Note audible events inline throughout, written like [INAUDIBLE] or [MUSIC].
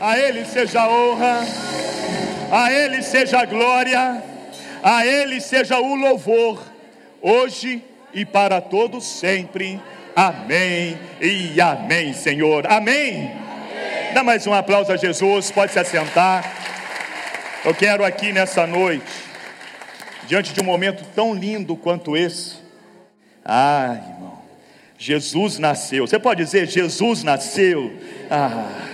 A Ele seja a honra, a Ele seja a glória, a Ele seja o louvor, hoje e para todos sempre. Amém e amém, Senhor. Amém. amém. Dá mais um aplauso a Jesus, pode se assentar. Eu quero aqui nessa noite, diante de um momento tão lindo quanto esse, ah, irmão, Jesus nasceu. Você pode dizer, Jesus nasceu. Ah,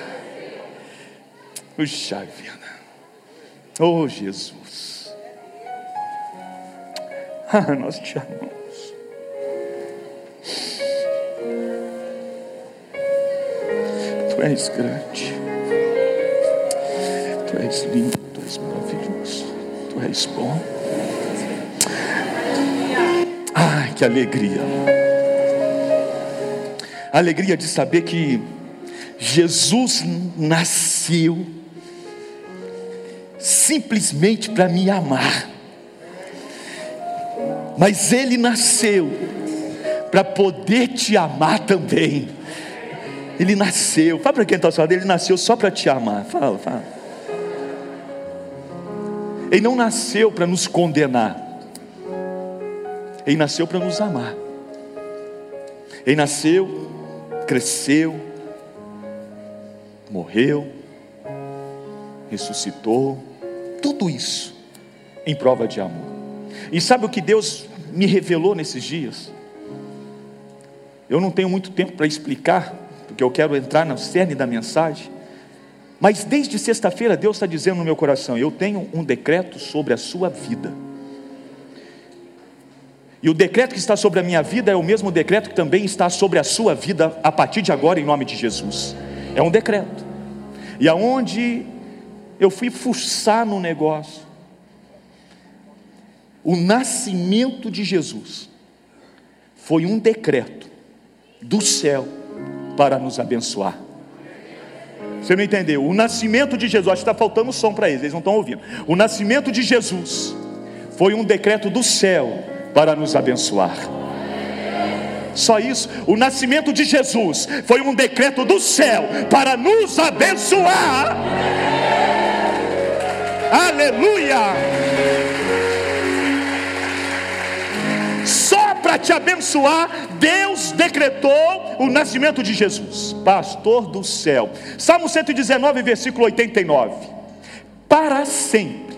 puxa vida. Oh, Jesus. [LAUGHS] Ah, nós te amamos. Tu és grande. Tu és lindo, tu és maravilhoso. Tu és bom. Ai, que alegria. A alegria de saber que Jesus nasceu simplesmente para me amar. Mas ele nasceu para poder te amar também. Ele nasceu, fala para quem está falando, ele nasceu só para te amar. Fala, fala. Ele não nasceu para nos condenar, ele nasceu para nos amar. Ele nasceu, cresceu, morreu, ressuscitou, tudo isso em prova de amor. E sabe o que Deus me revelou nesses dias? Eu não tenho muito tempo para explicar, porque eu quero entrar na cerne da mensagem. Mas desde sexta-feira Deus está dizendo no meu coração: eu tenho um decreto sobre a sua vida. E o decreto que está sobre a minha vida é o mesmo decreto que também está sobre a sua vida a partir de agora, em nome de Jesus. É um decreto. E aonde eu fui fuçar no negócio. O nascimento de Jesus foi um decreto do céu para nos abençoar. Você não entendeu? O nascimento de Jesus, está faltando som para eles, eles não estão ouvindo. O nascimento de Jesus foi um decreto do céu para nos abençoar. Só isso, o nascimento de Jesus foi um decreto do céu para nos abençoar. Aleluia! Só para te abençoar, Deus decretou o nascimento de Jesus, pastor do céu. Salmo 119, versículo 89. Para sempre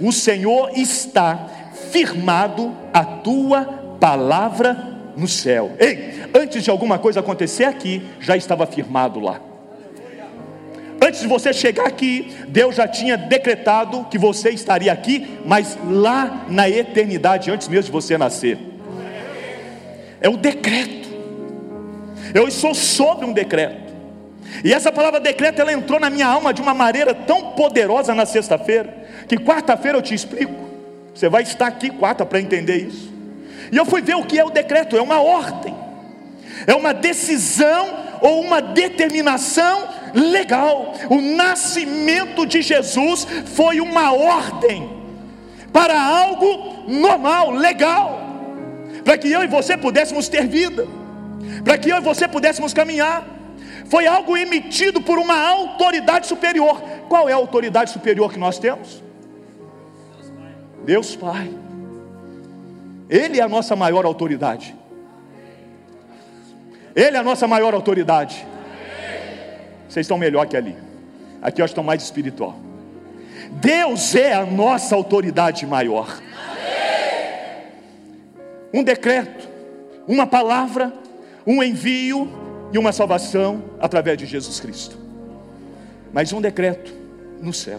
o Senhor está firmado a tua palavra no céu. Ei, antes de alguma coisa acontecer aqui, já estava firmado lá. Antes de você chegar aqui, Deus já tinha decretado que você estaria aqui, mas lá na eternidade, antes mesmo de você nascer. É um decreto. Eu sou sobre um decreto. E essa palavra decreto, ela entrou na minha alma de uma maneira tão poderosa na sexta-feira, que quarta-feira eu te explico. Você vai estar aqui quarta para entender isso. E eu fui ver o que é o decreto, é uma ordem. É uma decisão ou uma determinação legal. O nascimento de Jesus foi uma ordem para algo normal, legal, para que eu e você pudéssemos ter vida, para que eu e você pudéssemos caminhar. Foi algo emitido por uma autoridade superior. Qual é a autoridade superior que nós temos? Deus Pai. Ele é a nossa maior autoridade. Ele é a nossa maior autoridade. Vocês estão melhor que ali. Aqui eu estou mais espiritual. Deus é a nossa autoridade maior. Um decreto, uma palavra, um envio e uma salvação através de Jesus Cristo. Mas um decreto no céu.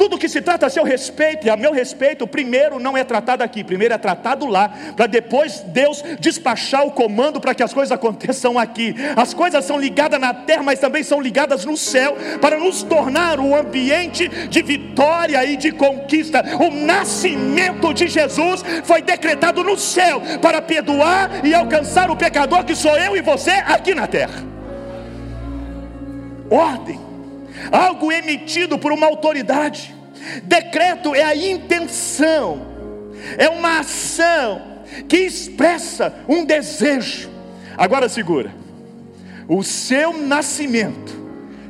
Tudo que se trata a seu respeito e a meu respeito, primeiro não é tratado aqui, primeiro é tratado lá, para depois Deus despachar o comando para que as coisas aconteçam aqui. As coisas são ligadas na terra, mas também são ligadas no céu, para nos tornar um ambiente de vitória e de conquista. O nascimento de Jesus foi decretado no céu para perdoar e alcançar o pecador que sou eu e você aqui na terra. Ordem algo emitido por uma autoridade. Decreto é a intenção, é uma ação que expressa um desejo. Agora segura. O seu nascimento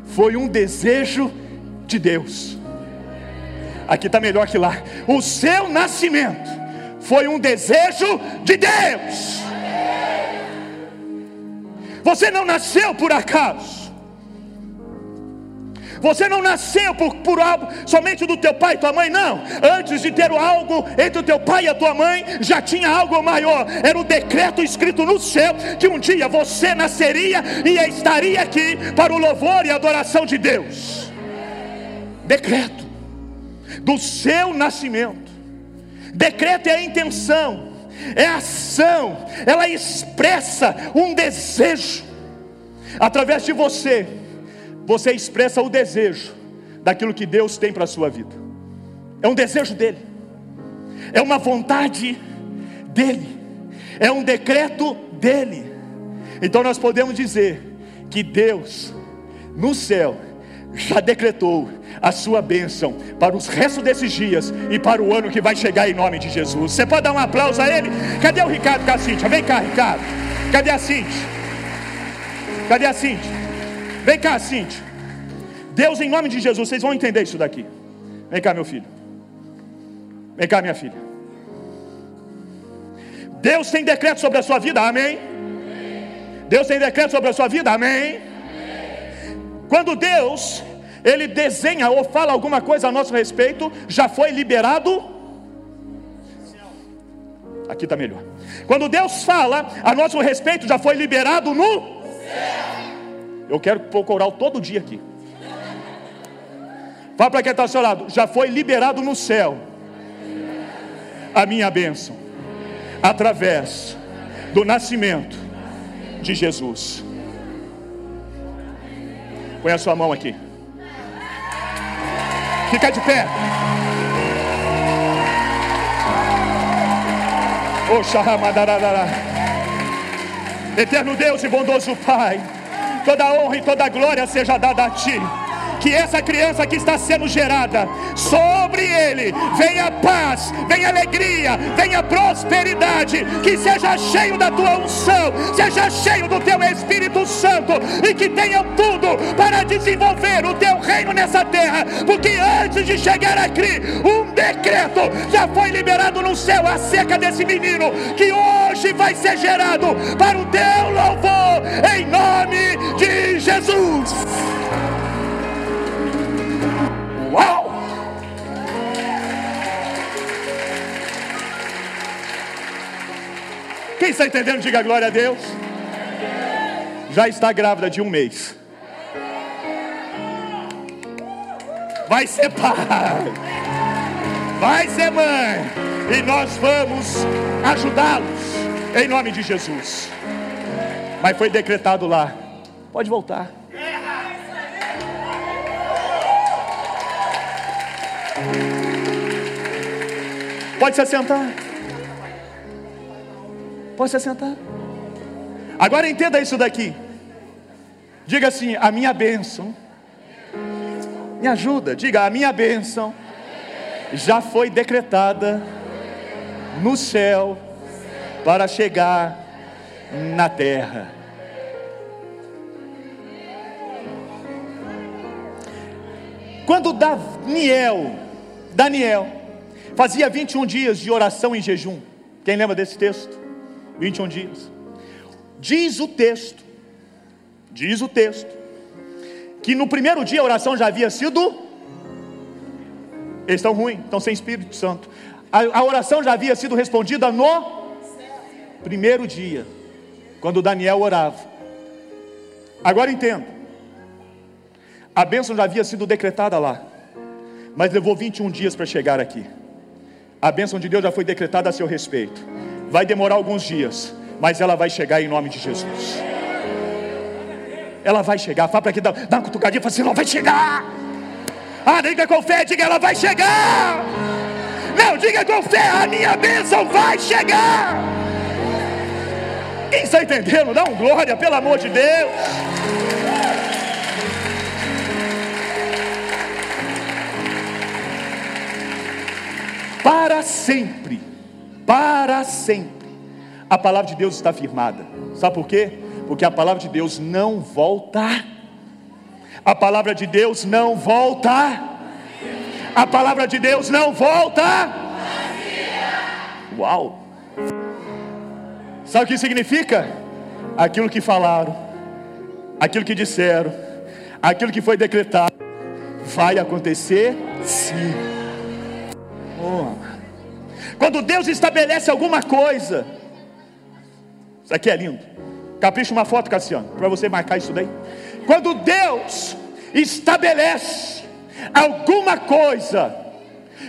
foi um desejo de Deus. Aqui está melhor que lá. O seu nascimento foi um desejo de Deus. Você não nasceu por acaso. Você não nasceu por, por algo somente do teu pai e tua mãe, não. Antes de ter algo entre o teu pai e a tua mãe, já tinha algo maior. Era o decreto escrito no céu que um dia você nasceria e estaria aqui para o louvor e adoração de Deus. Decreto do seu nascimento. Decreto é a intenção, é a ação, ela expressa um desejo através de você você expressa o desejo daquilo que Deus tem para a sua vida. É um desejo dele, é uma vontade dele, é um decreto dele. Então nós podemos dizer que Deus, no céu, já decretou a sua bênção para os restos desses dias e para o ano que vai chegar em nome de Jesus. Você pode dar um aplauso a ele? Cadê o Ricardo Cíntia? Vem cá, Ricardo. Cadê a Cíntia? Cadê a Cíntia? Vem cá, Cintia. Deus, em nome de Jesus, vocês vão entender isso daqui. Vem cá, meu filho. Vem cá, minha filha. Deus tem decreto sobre a sua vida, amém? Deus tem decreto sobre a sua vida, amém? Quando Deus, Ele desenha ou fala alguma coisa a nosso respeito, já foi liberado. Aqui está melhor. Quando Deus fala a nosso respeito, já foi liberado no céu. Eu quero pôr coral todo dia aqui. Fala para quem está ao seu lado. Já foi liberado no céu a minha bênção. Através do nascimento de Jesus. Põe a sua mão aqui. Fica de pé. Oh, Eterno Deus e bondoso Pai toda honra e toda glória seja dada a Ti que essa criança que está sendo gerada, sobre ele venha paz, venha alegria, venha prosperidade, que seja cheio da tua unção, seja cheio do teu Espírito Santo e que tenha tudo para desenvolver o teu reino nessa terra, porque antes de chegar aqui, um decreto já foi liberado no céu acerca desse menino que hoje vai ser gerado para o teu louvor, em nome de Jesus. Uau! Quem está entendendo, diga glória a Deus. Já está grávida de um mês. Vai ser pai, vai ser mãe, e nós vamos ajudá-los em nome de Jesus. Mas foi decretado lá, pode voltar. Pode se assentar. Pode se assentar. Agora entenda isso daqui. Diga assim: a minha bênção. Me ajuda, diga: a minha bênção já foi decretada no céu para chegar na terra. Quando Daniel, Daniel, Fazia 21 dias de oração em jejum. Quem lembra desse texto? 21 dias. Diz o texto, diz o texto, que no primeiro dia a oração já havia sido. Eles estão ruins, estão sem Espírito Santo. A, a oração já havia sido respondida no primeiro dia, quando Daniel orava. Agora entendo. A bênção já havia sido decretada lá, mas levou 21 dias para chegar aqui. A bênção de Deus já foi decretada a seu respeito. Vai demorar alguns dias, mas ela vai chegar em nome de Jesus. Ela vai chegar. Fala para aqui, dá, dá uma cutucadinha fala assim: não vai chegar. Ah, diga com fé, diga, ela vai chegar. Não, diga com fé, a minha bênção vai chegar. Quem está entendendo? Dá um glória, pelo amor de Deus. Para sempre, para sempre. A palavra de Deus está firmada. Sabe por quê? Porque a palavra de Deus não volta. A palavra de Deus não volta. A palavra de Deus não volta. Uau! Sabe o que significa? Aquilo que falaram, aquilo que disseram, aquilo que foi decretado, vai acontecer sim. Oh. Quando Deus estabelece alguma coisa, isso aqui é lindo. Capricha uma foto, Cassiano, para você marcar isso daí. Quando Deus estabelece alguma coisa,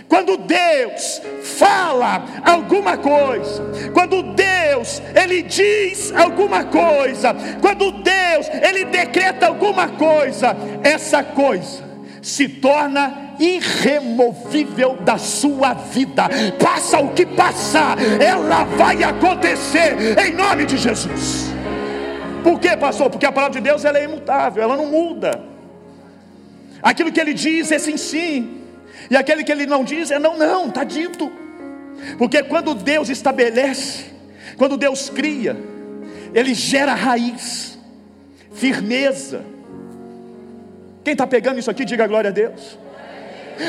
quando Deus fala alguma coisa, quando Deus ele diz alguma coisa, quando Deus ele decreta alguma coisa, essa coisa se torna irremovível da sua vida. Passa o que passar, ela vai acontecer em nome de Jesus. Por quê, pastor? Porque a palavra de Deus ela é imutável, ela não muda. Aquilo que ele diz é sim, sim. E aquele que ele não diz é não, não, está dito. Porque quando Deus estabelece, quando Deus cria, Ele gera raiz, firmeza. Quem está pegando isso aqui, diga glória a Deus.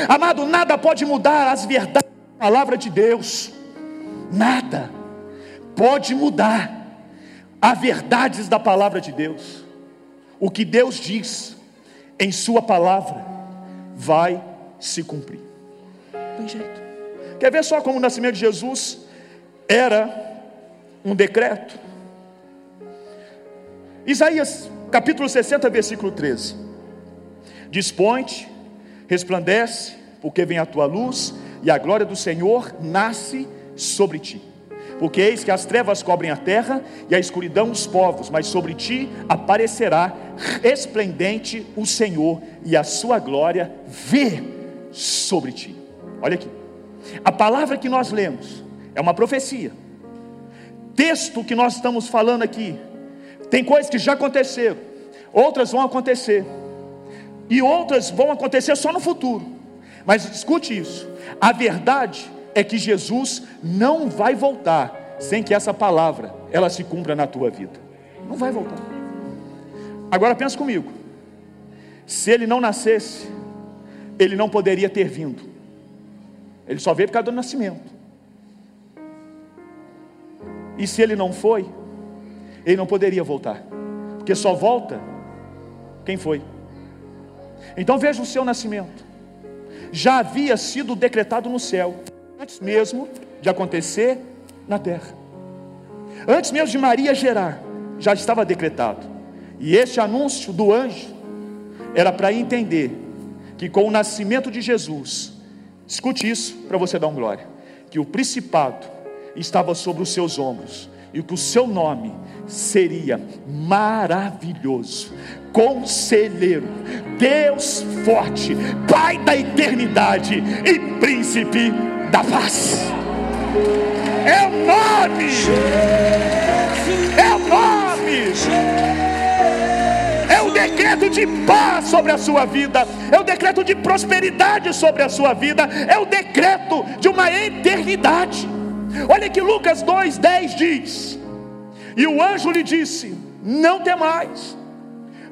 Amado, nada pode mudar as verdades da palavra de Deus. Nada pode mudar as verdades da palavra de Deus. O que Deus diz em Sua palavra vai se cumprir. Não tem jeito. Quer ver só como o nascimento de Jesus era um decreto? Isaías capítulo 60, versículo 13: Dispõe-te, resplandece, porque vem a tua luz, e a glória do Senhor nasce sobre ti. Porque eis que as trevas cobrem a terra e a escuridão os povos, mas sobre ti aparecerá resplendente o Senhor, e a sua glória vê sobre ti. Olha aqui, a palavra que nós lemos é uma profecia. Texto que nós estamos falando aqui, tem coisas que já aconteceram, outras vão acontecer, e outras vão acontecer só no futuro. Mas escute isso: a verdade é que Jesus não vai voltar sem que essa palavra ela se cumpra na tua vida. Não vai voltar. Agora pensa comigo. Se ele não nascesse, ele não poderia ter vindo. Ele só veio por causa do nascimento. E se ele não foi, ele não poderia voltar. Porque só volta quem foi. Então veja o seu nascimento. Já havia sido decretado no céu, antes mesmo de acontecer na terra. Antes mesmo de Maria gerar, já estava decretado. E este anúncio do anjo era para entender que com o nascimento de Jesus, escute isso para você dar um glória, que o principado estava sobre os seus ombros e que o seu nome seria maravilhoso, conselheiro, Deus forte, Pai da eternidade e príncipe da paz. É o nome, é o nome o decreto de paz sobre a sua vida, é o decreto de prosperidade sobre a sua vida, é o decreto de uma eternidade. Olha que Lucas 2,10 diz: E o anjo lhe disse: Não temais,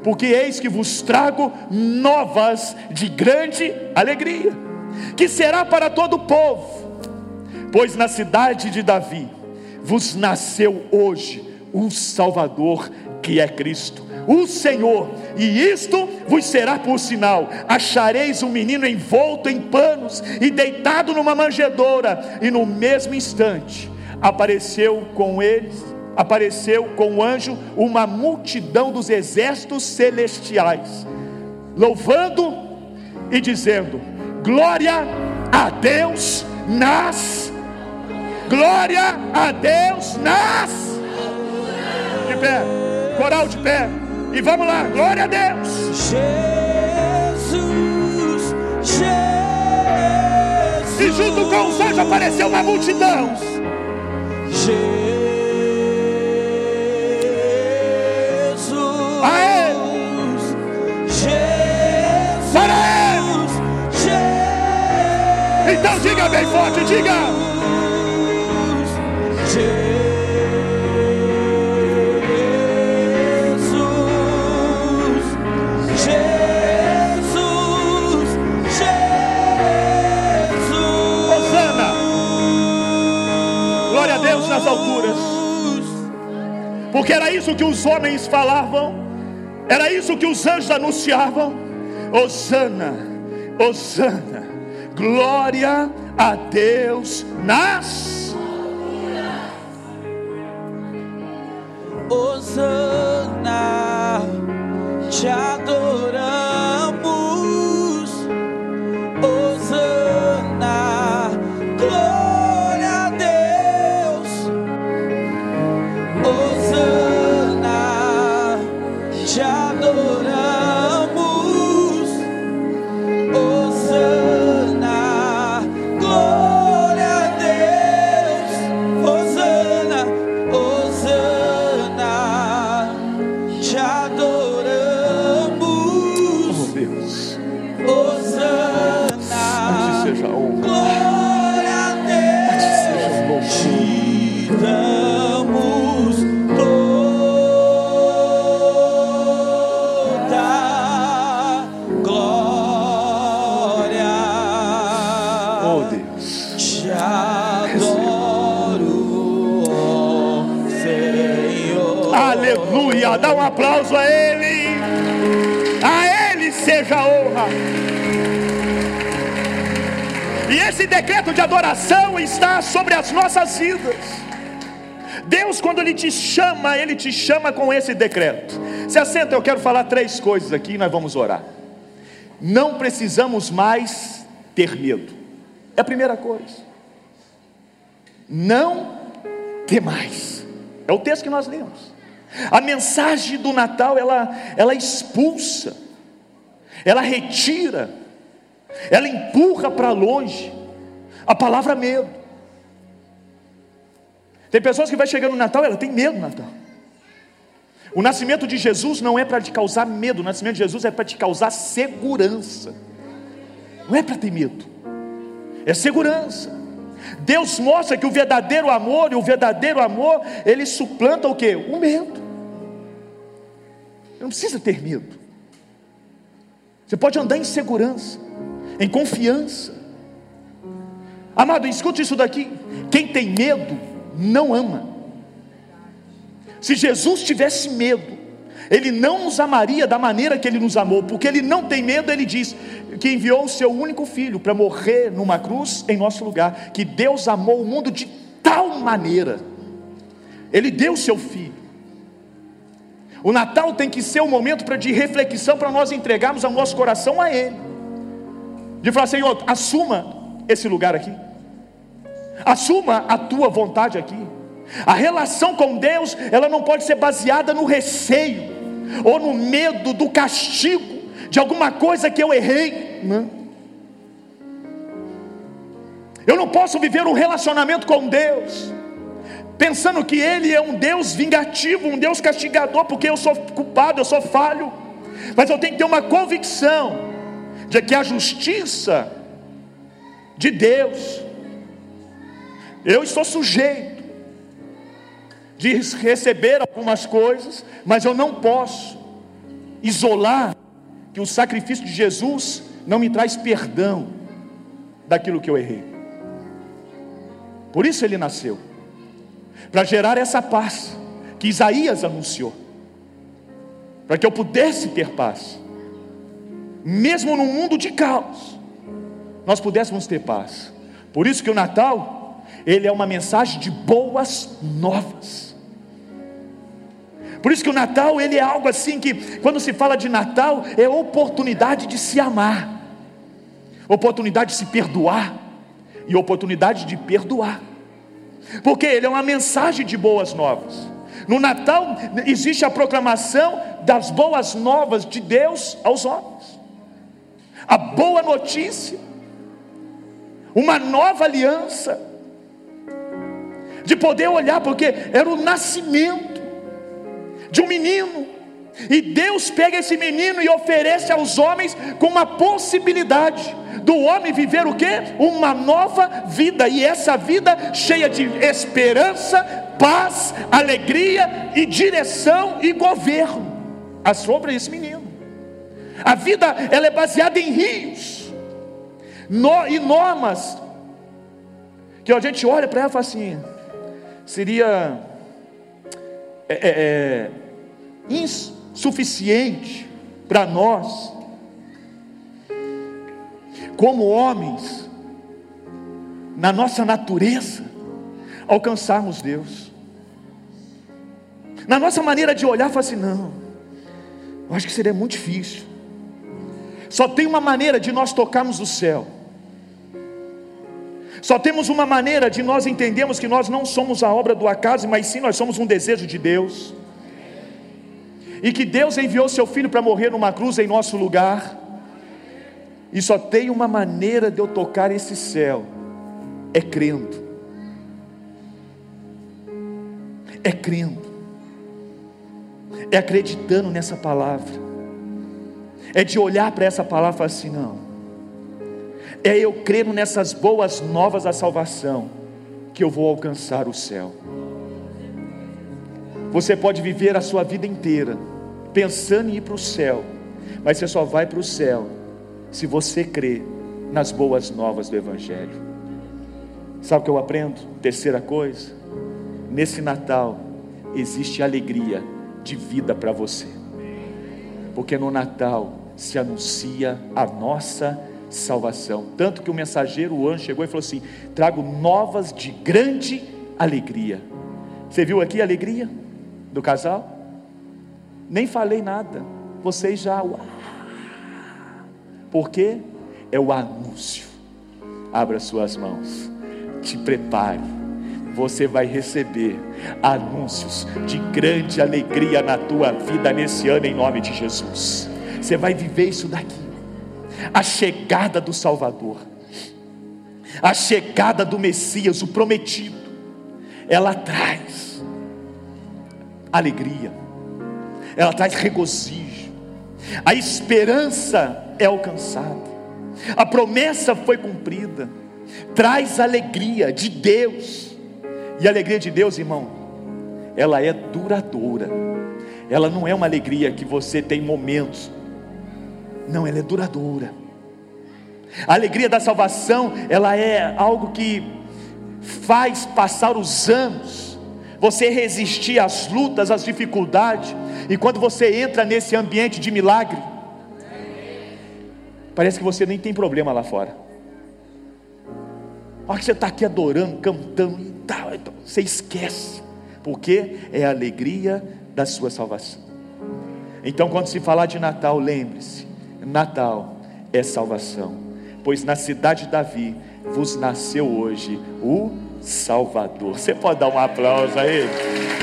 porque eis que vos trago novas de grande alegria, que será para todo o povo, pois na cidade de Davi vos nasceu hoje um Salvador que é Cristo o Senhor, e isto vos será por sinal: achareis um menino envolto em panos e deitado numa manjedoura, e no mesmo instante apareceu com eles, apareceu com o anjo uma multidão dos exércitos celestiais, louvando e dizendo: Glória a Deus nas glória a Deus nas. De pé, coral de pé. E vamos lá, glória a Deus. Jesus, Jesus. E junto com os anjos apareceu uma multidão. Jesus. A ele. Jesus. Para ele. Jesus. Então diga bem forte, diga. Isso que os homens falavam, era isso que os anjos anunciavam. Osana, Osana, glória a Deus nas. Aplauso a Ele, a Ele seja a honra. E esse decreto de adoração está sobre as nossas vidas. Deus, quando Ele te chama, Ele te chama com esse decreto. Se assenta, eu quero falar três coisas aqui e nós vamos orar. Não precisamos mais ter medo. É a primeira coisa. Não ter mais. É o texto que nós lemos. A mensagem do Natal, ela, ela expulsa, ela retira, ela empurra para longe a palavra medo. Tem pessoas que vai chegando no Natal, ela tem medo no Natal. O nascimento de Jesus não é para te causar medo, o nascimento de Jesus é para te causar segurança. Não é para ter medo, é segurança. Deus mostra que o verdadeiro amor, e o verdadeiro amor, ele suplanta o que? O medo. Não precisa ter medo. Você pode andar em segurança, em confiança. Amado, escute isso daqui. Quem tem medo não ama. Se Jesus tivesse medo, ele não nos amaria da maneira que ele nos amou, porque ele não tem medo, ele diz que enviou o seu único filho para morrer numa cruz em nosso lugar, que Deus amou o mundo de tal maneira. Ele deu o seu filho. O Natal tem que ser um momento de reflexão para nós entregarmos o nosso coração a ele. De falar, Senhor, assuma esse lugar aqui. Assuma a tua vontade aqui. A relação com Deus, ela não pode ser baseada no receio ou no medo do castigo de alguma coisa que eu errei. Não. Eu não posso viver um relacionamento com Deus pensando que Ele é um Deus vingativo, um Deus castigador, porque eu sou culpado, eu sou falho. Mas eu tenho que ter uma convicção de que a justiça de Deus, eu estou sujeito de receber algumas coisas, mas eu não posso isolar que o sacrifício de Jesus não me traz perdão daquilo que eu errei. Por isso ele nasceu para gerar essa paz que Isaías anunciou, para que eu pudesse ter paz, mesmo num mundo de caos, nós pudéssemos ter paz. Por isso que o Natal, ele é uma mensagem de boas novas. Por isso que o Natal, ele é algo assim que, quando se fala de Natal, é oportunidade de se amar, oportunidade de se perdoar e oportunidade de perdoar. Porque ele é uma mensagem de boas novas. No Natal existe a proclamação das boas novas de Deus aos homens. A boa notícia, uma nova aliança, de poder olhar, porque era o nascimento de um menino, e Deus pega esse menino e oferece aos homens com uma possibilidade do homem viver o que? Uma nova vida, e essa vida cheia de esperança, paz, alegria e direção e governo a sobre esse menino. A vida ela é baseada em rios no, e normas que a gente olha para ela e fala assim: seria é, é, é insuficiente para nós, como homens, na nossa natureza, alcançarmos Deus. Na nossa maneira de olhar, fala assim: não, eu acho que seria muito difícil. Só tem uma maneira de nós tocarmos o céu. Só temos uma maneira de nós entendermos que nós não somos a obra do acaso, mas sim nós somos um desejo de Deus. E que Deus enviou seu filho para morrer numa cruz em nosso lugar. E só tem uma maneira de eu tocar esse céu: é crendo. É crendo. É acreditando nessa palavra. É de olhar para essa palavra e falar assim: não. É eu crendo nessas boas novas da salvação que eu vou alcançar o céu. Você pode viver a sua vida inteira pensando em ir para o céu, mas você só vai para o céu se você crê nas boas novas do Evangelho. Sabe o que eu aprendo? Terceira coisa, nesse Natal existe alegria de vida para você, porque no Natal se anuncia a nossa salvação. Tanto que o mensageiro, o anjo, chegou e falou assim: trago novas de grande alegria. Você viu aqui a alegria do casal? Nem falei nada, vocês já. Porque é o anúncio. Abra suas mãos, te prepare. Você vai receber anúncios de grande alegria na tua vida nesse ano, em nome de Jesus. Você vai viver isso daqui. A chegada do Salvador, a chegada do Messias, o prometido, ela traz alegria, ela traz regozijo, a esperança é alcançada, a promessa foi cumprida, traz alegria de Deus, e a alegria de Deus, irmão, ela é duradoura, ela não é uma alegria que você tem momentos, não, ela é duradoura. A alegria da salvação, ela é algo que faz passar os anos, você resistir às lutas, às dificuldades, e quando você entra nesse ambiente de milagre, parece que você nem tem problema lá fora. Olha que você está aqui adorando, cantando e tal, então você esquece, porque é a alegria da sua salvação. Então, quando se falar de Natal, lembre-se: Natal é salvação, pois na cidade de Davi vos nasceu hoje o Salvador. Você pode dar um aplauso aí?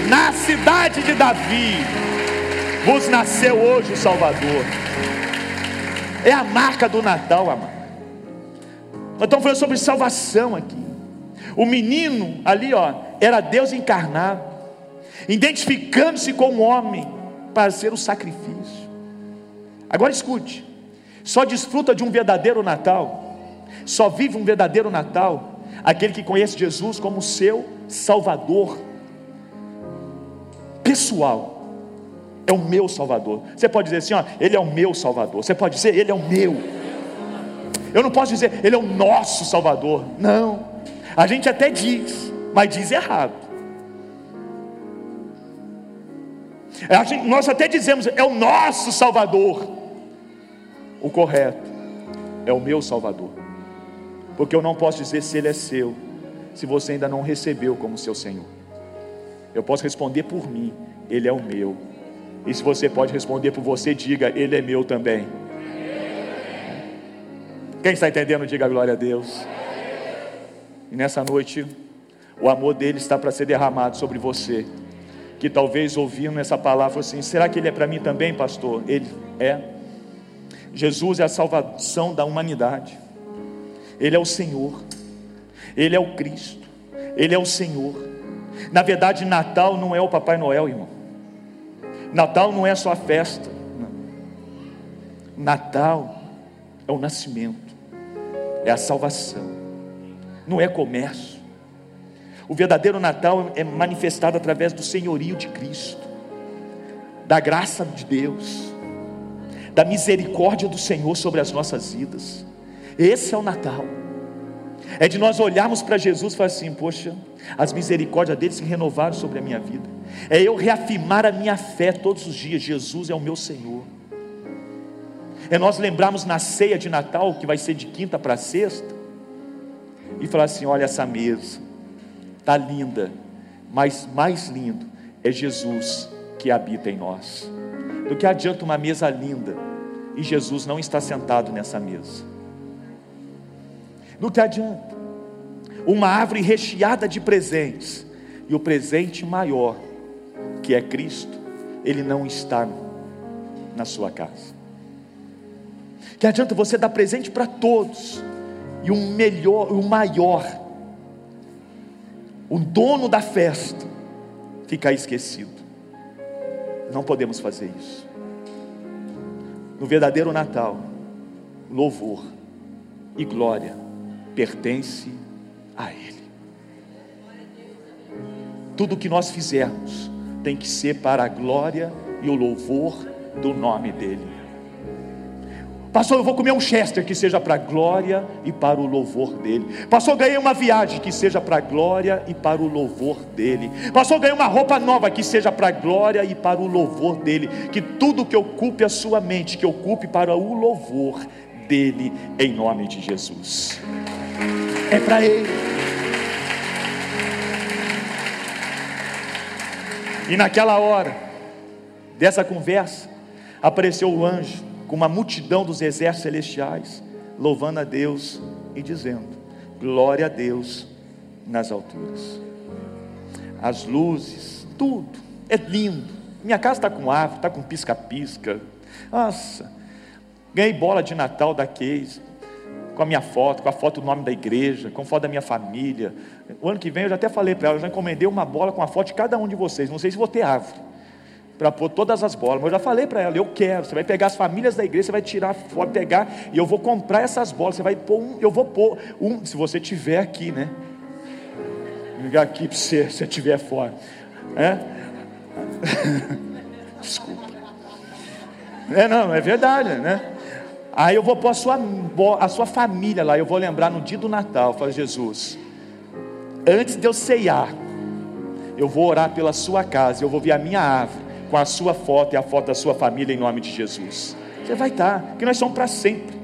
Na cidade de Davi vos nasceu hoje o Salvador. É a marca do Natal, amado. Estamos falando sobre salvação aqui. O menino ali, ó, era Deus encarnado, identificando-se com o homem para ser o sacrifício. Agora escute: só desfruta de um verdadeiro Natal, só vive um verdadeiro Natal aquele que conhece Jesus como seu Salvador pessoal. É o meu Salvador. Você pode dizer assim, ó, ele é o meu Salvador. Você pode dizer, ele é o meu. Eu não posso dizer, ele é o nosso Salvador. Não. A gente até diz, mas diz errado. Gente, nós até dizemos, é o nosso Salvador. O correto é o meu Salvador. Porque eu não posso dizer se ele é seu, se você ainda não recebeu como seu Senhor. Eu posso responder por mim, ele é o meu. E se você pode responder por você, diga, ele é meu também. Quem está entendendo, diga glória a Deus. E nessa noite, o amor dele está para ser derramado sobre você. Que talvez ouvindo essa palavra assim, será que ele é para mim também, pastor? Ele é. Jesus é a salvação da humanidade. Ele é o Senhor. Ele é o Cristo. Ele é o Senhor. Na verdade, Natal não é o Papai Noel, irmão. Natal não é só a festa. Não. Natal é o nascimento, é a salvação, não é comércio. O verdadeiro Natal é manifestado através do senhorio de Cristo, da graça de Deus, da misericórdia do Senhor sobre as nossas vidas. Esse é o Natal. É de nós olharmos para Jesus e falar assim: Poxa, As misericórdias dele se renovaram sobre a minha vida. É eu reafirmar a minha fé todos os dias. Jesus é o meu Senhor. É nós lembrarmos na ceia de Natal, que vai ser de quinta para sexta, e falar assim: olha essa mesa, está linda, mas mais lindo é Jesus que habita em nós. Do que adianta uma mesa linda e Jesus não está sentado nessa mesa? Do que adianta uma árvore recheada de presentes e o presente maior, que é Cristo, ele não está na sua casa. Que adianta você dar presente para todos e o melhor, o maior, o dono da festa, ficar esquecido. Não podemos fazer isso. No verdadeiro Natal, louvor e glória pertence a Ele. Tudo que nós fizermos tem que ser para a glória e o louvor do nome dEle. Pastor, eu vou comer um Chester que seja para a glória e para o louvor dele. Pastor, ganhei uma viagem que seja para a glória e para o louvor dele. Pastor, ganhei uma roupa nova que seja para a glória e para o louvor dele. Que tudo que ocupe a sua mente, que ocupe para o louvor dele, em nome de Jesus. É para ele. E naquela hora dessa conversa, apareceu o anjo com uma multidão dos exércitos celestiais, louvando a Deus e dizendo: Glória a Deus nas alturas. As luzes, tudo, é lindo. Minha casa está com árvore, está com pisca-pisca. Nossa, ganhei bola de Natal da Case, com a minha foto, com a foto do nome da igreja, com a foto da minha família. O ano que vem eu já até falei para ela, eu já encomendei uma bola com a foto de cada um de vocês. Não sei se vou ter árvore para pôr todas as bolas. Mas eu já falei para ela, eu quero. Você vai pegar as famílias da igreja, você vai tirar, pode pegar, e eu vou comprar essas bolas. Você vai pôr um, eu vou pôr um, se você tiver aqui, né? Ligar aqui para você, se estiver fora. É? [LAUGHS] Desculpa. É, não, é verdade, né? Aí eu vou pôr a sua, a sua família lá, eu vou lembrar no dia do Natal, fala Jesus, antes de eu ceiar, eu vou orar pela sua casa, eu vou ver a minha árvore, com a sua foto e a foto da sua família em nome de Jesus. Você vai estar, porque nós somos para sempre.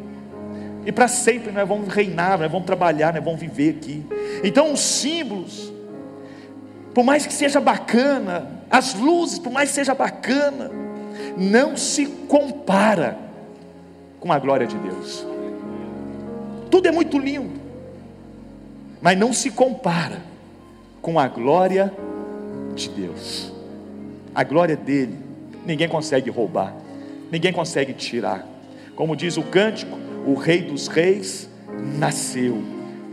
E para sempre nós vamos reinar, nós vamos trabalhar, nós vamos viver aqui. Então os símbolos, por mais que seja bacana, as luzes, por mais que seja bacana, não se compara com a glória de Deus. Tudo é muito lindo, mas não se compara com a glória de Deus. A glória dele, ninguém consegue roubar, ninguém consegue tirar. Como diz o cântico, o Rei dos Reis nasceu.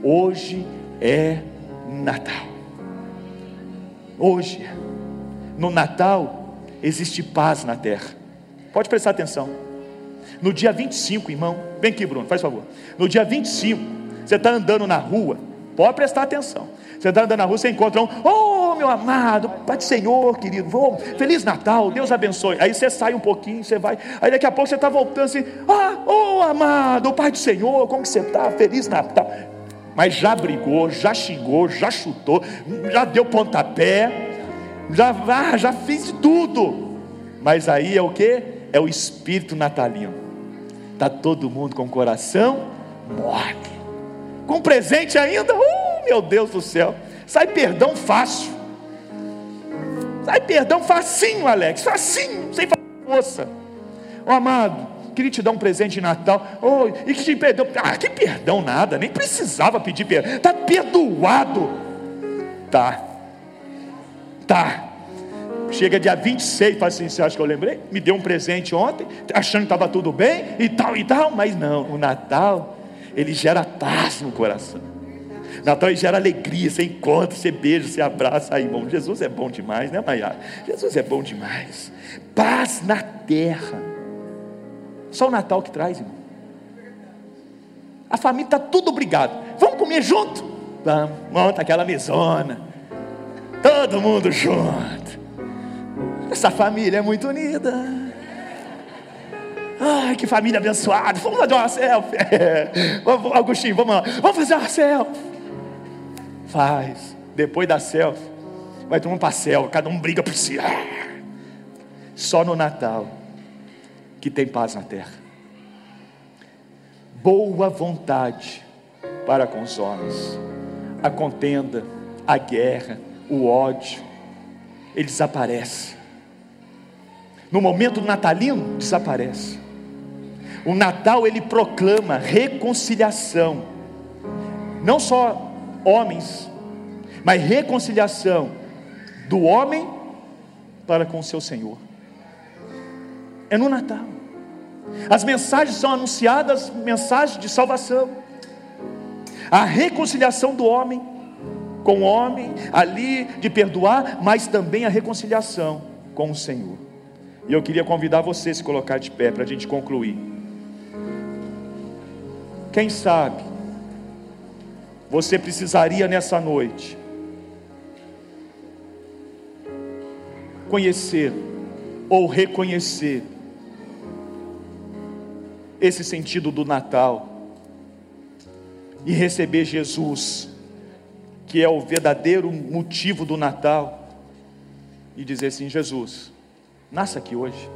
Hoje é Natal. Hoje, no Natal, existe paz na terra. Pode prestar atenção. No dia 25, irmão, vem aqui, Bruno, faz favor. No dia 25, você está andando na rua, pode prestar atenção. Você está andando na rua, você encontra um, oh meu amado, Pai do Senhor, querido, oh, Feliz Natal, Deus abençoe. Aí você sai um pouquinho, você vai, aí daqui a pouco você está voltando assim, ah, oh amado, Pai do Senhor, como que você está? Feliz Natal. Mas já brigou, já xingou, já chutou, já deu pontapé, já, ah, já fez tudo. Mas aí é o que? É o espírito natalino. Está todo mundo com o coração mole. Com presente ainda, uh! meu Deus do céu, sai perdão fácil. Sai perdão facinho, Alex, facinho, sem fazer força. Oh, amado, queria te dar um presente de Natal. Oh, e que te perdão. Ah, que perdão nada, nem precisava pedir perdão. Está perdoado. Tá. Tá. Chega dia 26, fala assim: você acha que eu lembrei? Me deu um presente ontem, achando que estava tudo bem e tal e tal, mas não, o Natal, ele gera paz no coração. Natal gera alegria, você encontra, você beija, você abraça. Aí, irmão, Jesus é bom demais, né, Maiara? Jesus é bom demais. Paz na terra. Só o Natal que traz, irmão. A família está tudo obrigado. Vamos comer junto? Vamos, monta aquela mesona. Todo mundo junto. Essa família é muito unida. Ai, que família abençoada. Vamos fazer uma selfie. [LAUGHS] Agostinho, vamos lá. Vamos fazer uma selfie faz. Depois da selfie, vai para a selva, cada um briga por si. Só no Natal que tem paz na terra. Boa vontade para com os homens. A contenda, a guerra, o ódio, ele desaparece. No momento natalino, desaparece. O Natal ele proclama reconciliação, não só homens, mas reconciliação do homem para com o seu Senhor. É no Natal. As mensagens são anunciadas, mensagens de salvação. A reconciliação do homem com o homem, ali de perdoar, mas também a reconciliação com o Senhor. E eu queria convidar você a se colocar de pé para a gente concluir. Quem sabe você precisaria nessa noite conhecer ou reconhecer esse sentido do Natal e receber Jesus, que é o verdadeiro motivo do Natal, e dizer assim: Jesus, nasça aqui hoje.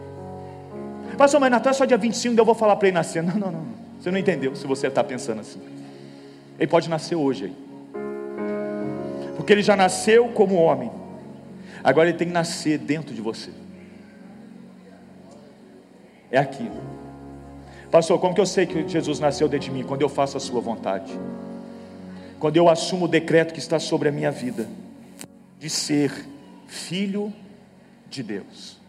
Pastor, mas Natal é só dia 25, eu vou falar para ele nascer. Não, não, não. Você não entendeu se você está pensando assim. Ele pode nascer hoje aí. Porque ele já nasceu como homem. Agora ele tem que nascer dentro de você. É aqui. Pastor, como que eu sei que Jesus nasceu dentro de mim? Quando eu faço a sua vontade. Quando eu assumo o decreto que está sobre a minha vida de ser filho de Deus.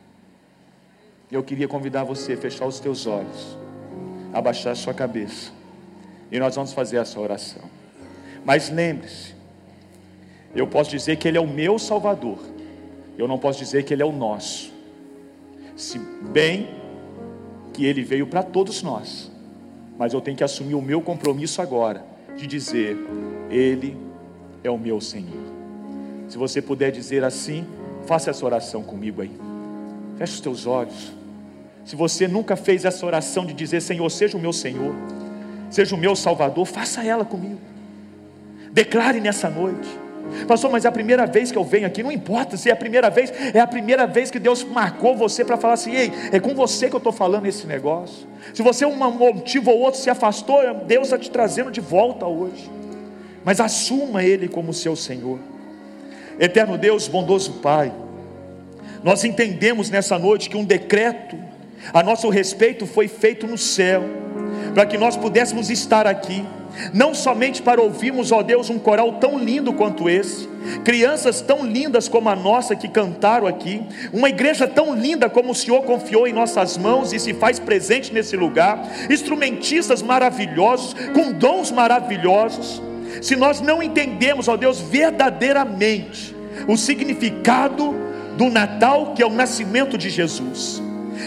Eu queria convidar você a fechar os teus olhos, abaixar a sua cabeça. E nós vamos fazer essa oração. Mas lembre-se, eu posso dizer que Ele é o meu Salvador, eu não posso dizer que Ele é o nosso. Se bem que Ele veio para todos nós, mas eu tenho que assumir o meu compromisso agora, de dizer: Ele é o meu Senhor. Se você puder dizer assim, faça essa oração comigo aí. Feche os teus olhos. Se você nunca fez essa oração de dizer: Senhor, seja o meu Senhor seja o meu Salvador, faça ela comigo. Declare nessa noite. Pastor, mas é a primeira vez que eu venho aqui, não importa se é a primeira vez, é a primeira vez que Deus marcou você para falar assim: ei, é com você que eu estou falando esse negócio. Se você, um motivo ou outro, se afastou, Deus está te trazendo de volta hoje. Mas assuma Ele como seu Senhor. Eterno Deus, bondoso Pai, nós entendemos nessa noite que um decreto a nosso respeito foi feito no céu para que nós pudéssemos estar aqui, não somente para ouvirmos, ó Deus, um coral tão lindo quanto esse, crianças tão lindas como a nossa que cantaram aqui, uma igreja tão linda como o Senhor confiou em nossas mãos e se faz presente nesse lugar, instrumentistas maravilhosos, com dons maravilhosos. Se nós não entendemos, ó Deus, verdadeiramente o significado do Natal, que é o nascimento de Jesus,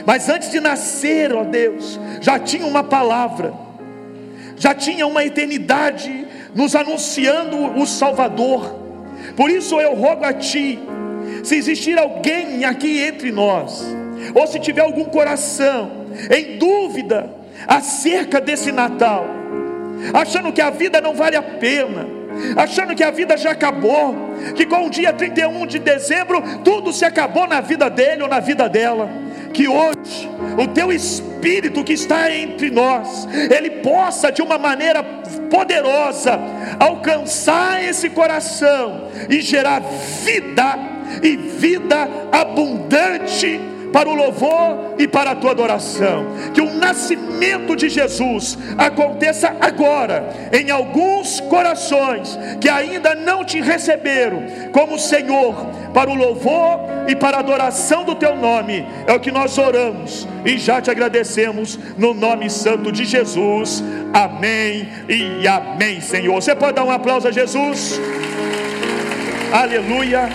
mas antes de nascer, ó Deus, já tinha uma palavra, já tinha uma eternidade nos anunciando o Salvador. Por isso eu rogo a Ti, se existir alguém aqui entre nós, ou se tiver algum coração em dúvida acerca desse Natal, achando que a vida não vale a pena, achando que a vida já acabou, que com o dia 31 de dezembro tudo se acabou na vida dele ou na vida dela que hoje o teu espírito que está entre nós, ele possa de uma maneira poderosa alcançar esse coração e gerar vida e vida abundante para o louvor e para a tua adoração. Que o nascimento de Jesus aconteça agora em alguns corações que ainda não te receberam como Senhor, para o louvor e para a adoração do teu nome. É o que nós oramos e já te agradecemos no nome santo de Jesus. Amém e amém, Senhor. Você pode dar um aplauso a Jesus? Aleluia.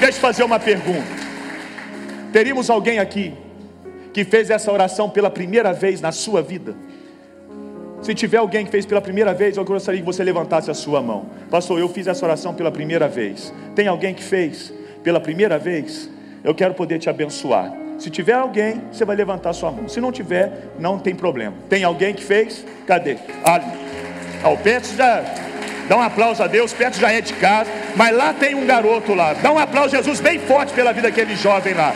Deixa eu fazer uma pergunta. Teríamos alguém aqui que fez essa oração pela primeira vez na sua vida? Se tiver alguém que fez pela primeira vez, eu gostaria que você levantasse a sua mão. Pastor, eu fiz essa oração pela primeira vez. Tem alguém que fez pela primeira vez? Eu quero poder te abençoar. Se tiver alguém, você vai levantar a sua mão. Se não tiver, não tem problema. Tem alguém que fez? Cadê? Ah, o já Dá um aplauso a Deus, perto já é de casa, mas lá tem um garoto lá. Dá um aplauso a Jesus bem forte pela vida daquele jovem lá.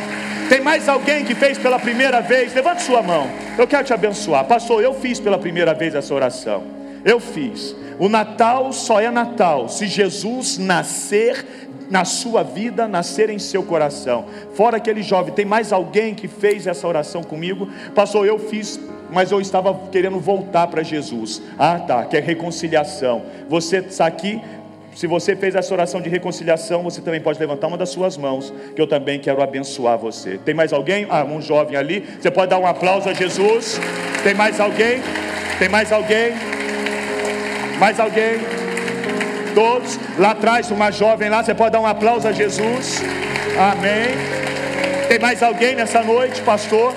Tem mais alguém que fez pela primeira vez? Levante sua mão. Eu quero te abençoar. Pastor, eu fiz pela primeira vez essa oração. Eu fiz. O Natal só é Natal se Jesus nascer na sua vida, nascer em seu coração. Fora aquele jovem, tem mais alguém que fez essa oração comigo? Pastor, eu fiz, mas eu estava querendo voltar para Jesus. Ah, tá, que é reconciliação. Você está aqui, se você fez essa oração de reconciliação, você também pode levantar uma das suas mãos, que eu também quero abençoar você. Tem mais alguém? Ah, um jovem ali. Você pode dar um aplauso a Jesus. Tem mais alguém? Tem mais alguém? Mais alguém? Todos. Lá atrás, uma jovem lá. Você pode dar um aplauso a Jesus. Amém. Tem mais alguém nessa noite, pastor?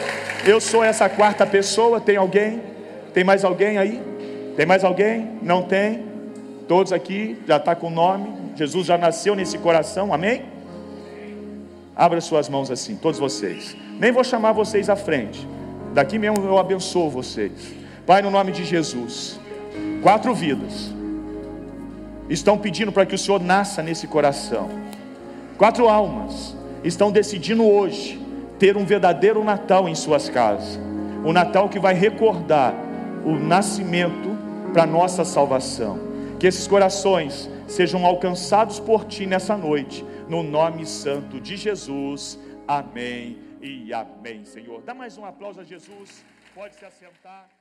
Eu sou essa quarta pessoa. Tem alguém? Tem mais alguém aí? Tem mais alguém? Não tem? Todos aqui já está com o nome. Jesus já nasceu nesse coração. Amém? Abra suas mãos assim, todos vocês. Nem vou chamar vocês à frente. Daqui mesmo eu abençoo vocês. Pai, no nome de Jesus. Quatro vidas estão pedindo para que o Senhor nasça nesse coração. Quatro almas estão decidindo hoje ter um verdadeiro Natal em suas casas. O Natal que vai recordar o nascimento para nossa salvação. Que esses corações sejam alcançados por ti nessa noite, no nome santo de Jesus. Amém e amém, Senhor. Dá mais um aplauso a Jesus. Pode se assentar.